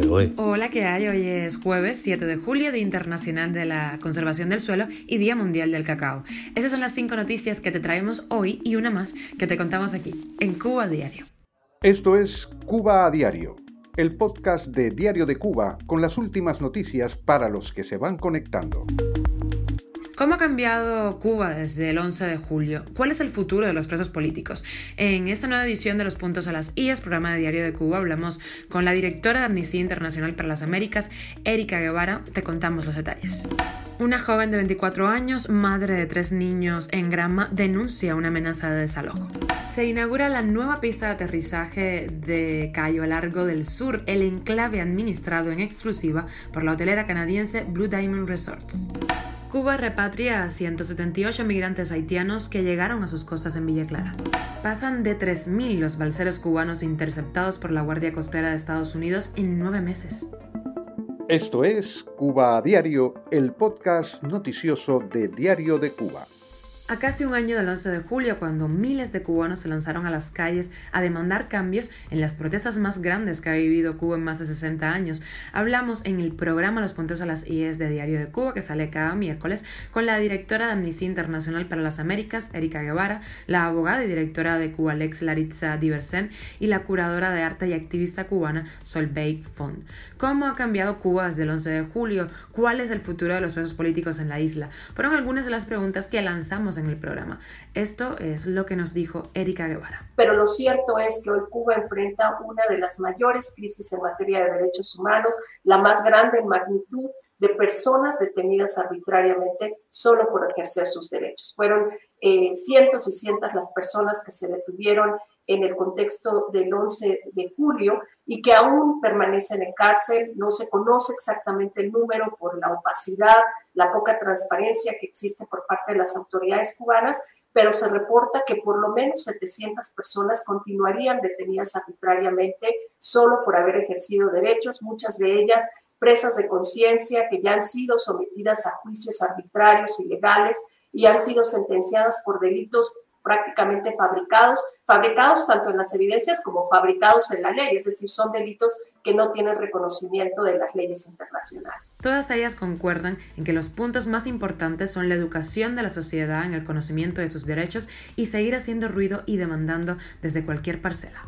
¿eh? Hola, ¿qué hay? Hoy es jueves 7 de julio, Día Internacional de la Conservación del Suelo y Día Mundial del Cacao. Esas son las cinco noticias que te traemos hoy y una más que te contamos aquí, en Cuba Diario. Esto es Cuba a Diario, el podcast de Diario de Cuba con las últimas noticias para los que se van conectando. ¿Cómo ha cambiado Cuba desde el 11 de julio? ¿Cuál es el futuro de los presos políticos? En esta nueva edición de Los Puntos a las IES, programa de Diario de Cuba, hablamos con la directora de Amnistía Internacional para las Américas, Erika Guevara. Te contamos los detalles. Una joven de 24 años, madre de tres niños en Granma, denuncia una amenaza de desalojo. Se inaugura la nueva pista de aterrizaje de Cayo Largo del Sur, el enclave administrado en exclusiva por la hotelera canadiense Blue Diamond Resorts. Cuba repatria a 178 migrantes haitianos que llegaron a sus costas en Villa Clara. Pasan de 3.000 los balseros cubanos interceptados por la Guardia Costera de Estados Unidos en nueve meses. Esto es Cuba a Diario, el podcast noticioso de Diario de Cuba. A casi un año del 11 de julio, cuando miles de cubanos se lanzaron a las calles a demandar cambios en las protestas más grandes que ha vivido Cuba en más de 60 años, hablamos en el programa Los Puntos a las IES de Diario de Cuba, que sale cada miércoles, con la directora de Amnistía Internacional para las Américas, Erika Guevara, la abogada y directora de Cuba Lex Laritza Diversen y la curadora de arte y activista cubana Solveig Font. ¿Cómo ha cambiado Cuba desde el 11 de julio? ¿Cuál es el futuro de los presos políticos en la isla? Fueron algunas de las preguntas que lanzamos en el programa. Esto es lo que nos dijo Erika Guevara. Pero lo cierto es que hoy Cuba enfrenta una de las mayores crisis en materia de derechos humanos, la más grande en magnitud de personas detenidas arbitrariamente solo por ejercer sus derechos. Fueron eh, cientos y cientos las personas que se detuvieron en el contexto del 11 de julio y que aún permanecen en cárcel. No se conoce exactamente el número por la opacidad, la poca transparencia que existe por parte de las autoridades cubanas, pero se reporta que por lo menos 700 personas continuarían detenidas arbitrariamente solo por haber ejercido derechos, muchas de ellas presas de conciencia que ya han sido sometidas a juicios arbitrarios, ilegales y han sido sentenciadas por delitos prácticamente fabricados, fabricados tanto en las evidencias como fabricados en la ley, es decir, son delitos que no tienen reconocimiento de las leyes internacionales. Todas ellas concuerdan en que los puntos más importantes son la educación de la sociedad en el conocimiento de sus derechos y seguir haciendo ruido y demandando desde cualquier parcela.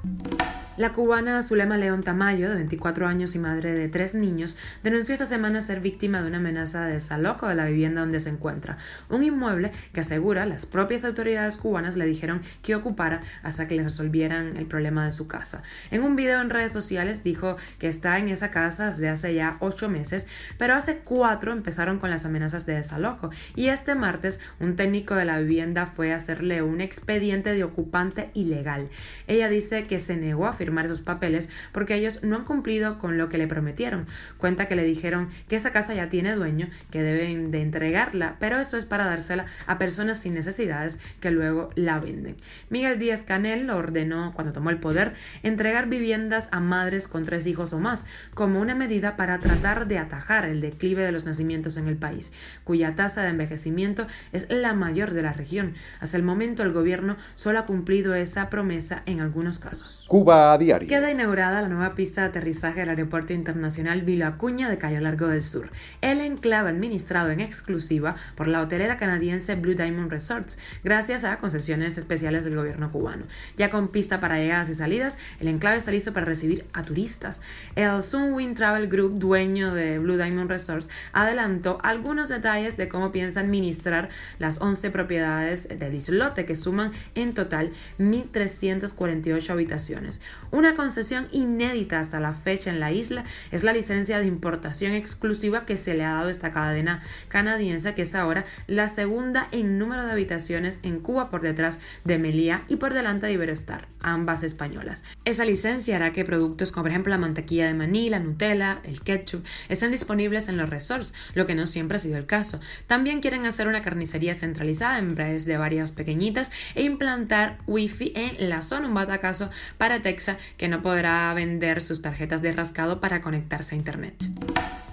La cubana Zulema León Tamayo, de 24 años y madre de tres niños, denunció esta semana ser víctima de una amenaza de desalojo de la vivienda donde se encuentra, un inmueble que asegura las propias autoridades cubanas le dijeron que ocupara hasta que le resolvieran el problema de su casa. En un video en redes sociales dijo que está en esa casa desde hace ya ocho meses, pero hace cuatro empezaron con las amenazas de desalojo y este martes un técnico de la vivienda fue a hacerle un expediente de ocupante ilegal. Ella dice que se negó a firmar esos papeles porque ellos no han cumplido con lo que le prometieron. Cuenta que le dijeron que esa casa ya tiene dueño, que deben de entregarla, pero eso es para dársela a personas sin necesidades que luego la venden. Miguel Díaz Canel ordenó, cuando tomó el poder, entregar viviendas a madres con tres hijos o más, como una medida para tratar de atajar el declive de los nacimientos en el país, cuya tasa de envejecimiento es la mayor de la región. Hasta el momento el gobierno solo ha cumplido esa promesa en algunos casos. Cuba diario. Queda inaugurada la nueva pista de aterrizaje del Aeropuerto Internacional Vila Acuña de Cayo Largo del Sur, el enclave administrado en exclusiva por la hotelera canadiense Blue Diamond Resorts, gracias a concesiones especiales del gobierno cubano. Ya con pista para llegadas y salidas, el enclave está listo para recibir a turistas. El Sunwing Travel Group, dueño de Blue Diamond Resorts, adelantó algunos detalles de cómo piensa administrar las 11 propiedades del islote, que suman en total 1.348 habitaciones. Una concesión inédita hasta la fecha en la isla es la licencia de importación exclusiva que se le ha dado a esta cadena canadiense, que es ahora la segunda en número de habitaciones en Cuba por detrás de Melía y por delante de Iberostar, ambas españolas. Esa licencia hará que productos como por ejemplo la mantequilla de maní, la Nutella, el ketchup estén disponibles en los resorts, lo que no siempre ha sido el caso. También quieren hacer una carnicería centralizada en vez de varias pequeñitas e implantar wifi en la zona, un batacazo para Texas que no podrá vender sus tarjetas de rascado para conectarse a Internet.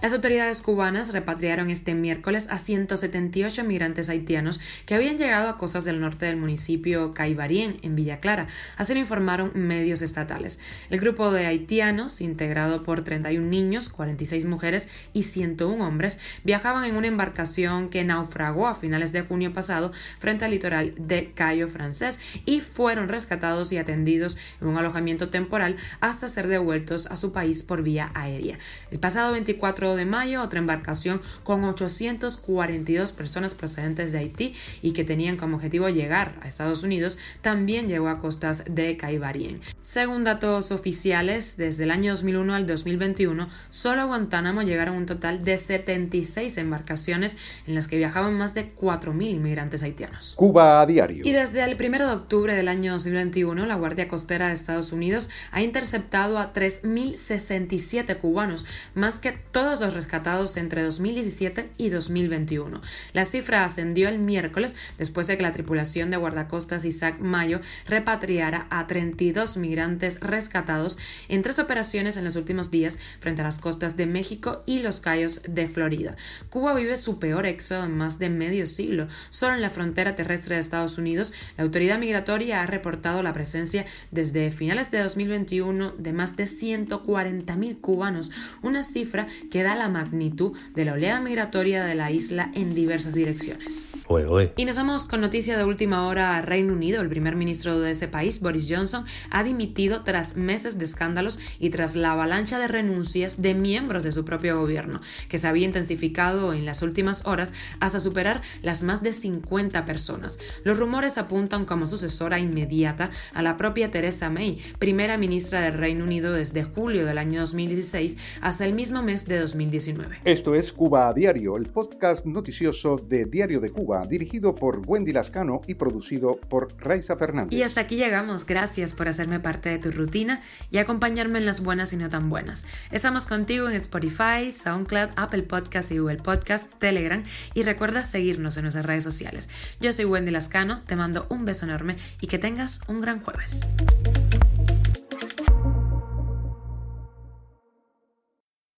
Las autoridades cubanas repatriaron este miércoles a 178 migrantes haitianos que habían llegado a costas del norte del municipio Caibarien, en Villa Clara, así lo informaron medios estatales. El grupo de haitianos, integrado por 31 niños, 46 mujeres y 101 hombres, viajaban en una embarcación que naufragó a finales de junio pasado frente al litoral de Cayo Francés y fueron rescatados y atendidos en un alojamiento temporal hasta ser devueltos a su país por vía aérea. El pasado 24 de mayo, otra embarcación con 842 personas procedentes de Haití y que tenían como objetivo llegar a Estados Unidos, también llegó a costas de Caibarien. Según datos oficiales, desde el año 2001 al 2021, solo a Guantánamo llegaron un total de 76 embarcaciones en las que viajaban más de 4.000 inmigrantes haitianos. Cuba a diario. Y desde el 1 de octubre del año 2021, la Guardia Costera de Estados Unidos ha interceptado a 3.067 cubanos, más que todos rescatados entre 2017 y 2021. La cifra ascendió el miércoles después de que la tripulación de guardacostas Isaac Mayo repatriara a 32 migrantes rescatados en tres operaciones en los últimos días frente a las costas de México y los Cayos de Florida. Cuba vive su peor éxodo en más de medio siglo. Solo en la frontera terrestre de Estados Unidos, la autoridad migratoria ha reportado la presencia desde finales de 2021 de más de 140 mil cubanos, una cifra que da la magnitud de la oleada migratoria de la isla en diversas direcciones. Y nos vamos con noticia de última hora a Reino Unido. El primer ministro de ese país, Boris Johnson, ha dimitido tras meses de escándalos y tras la avalancha de renuncias de miembros de su propio gobierno, que se había intensificado en las últimas horas hasta superar las más de 50 personas. Los rumores apuntan como sucesora inmediata a la propia Theresa May, primera ministra del Reino Unido desde julio del año 2016 hasta el mismo mes de 2016. Esto es Cuba a Diario, el podcast noticioso de Diario de Cuba, dirigido por Wendy Lascano y producido por Raiza Fernández. Y hasta aquí llegamos. Gracias por hacerme parte de tu rutina y acompañarme en las buenas y no tan buenas. Estamos contigo en Spotify, SoundCloud, Apple Podcast y Google Podcast, Telegram y recuerda seguirnos en nuestras redes sociales. Yo soy Wendy Lascano, te mando un beso enorme y que tengas un gran jueves.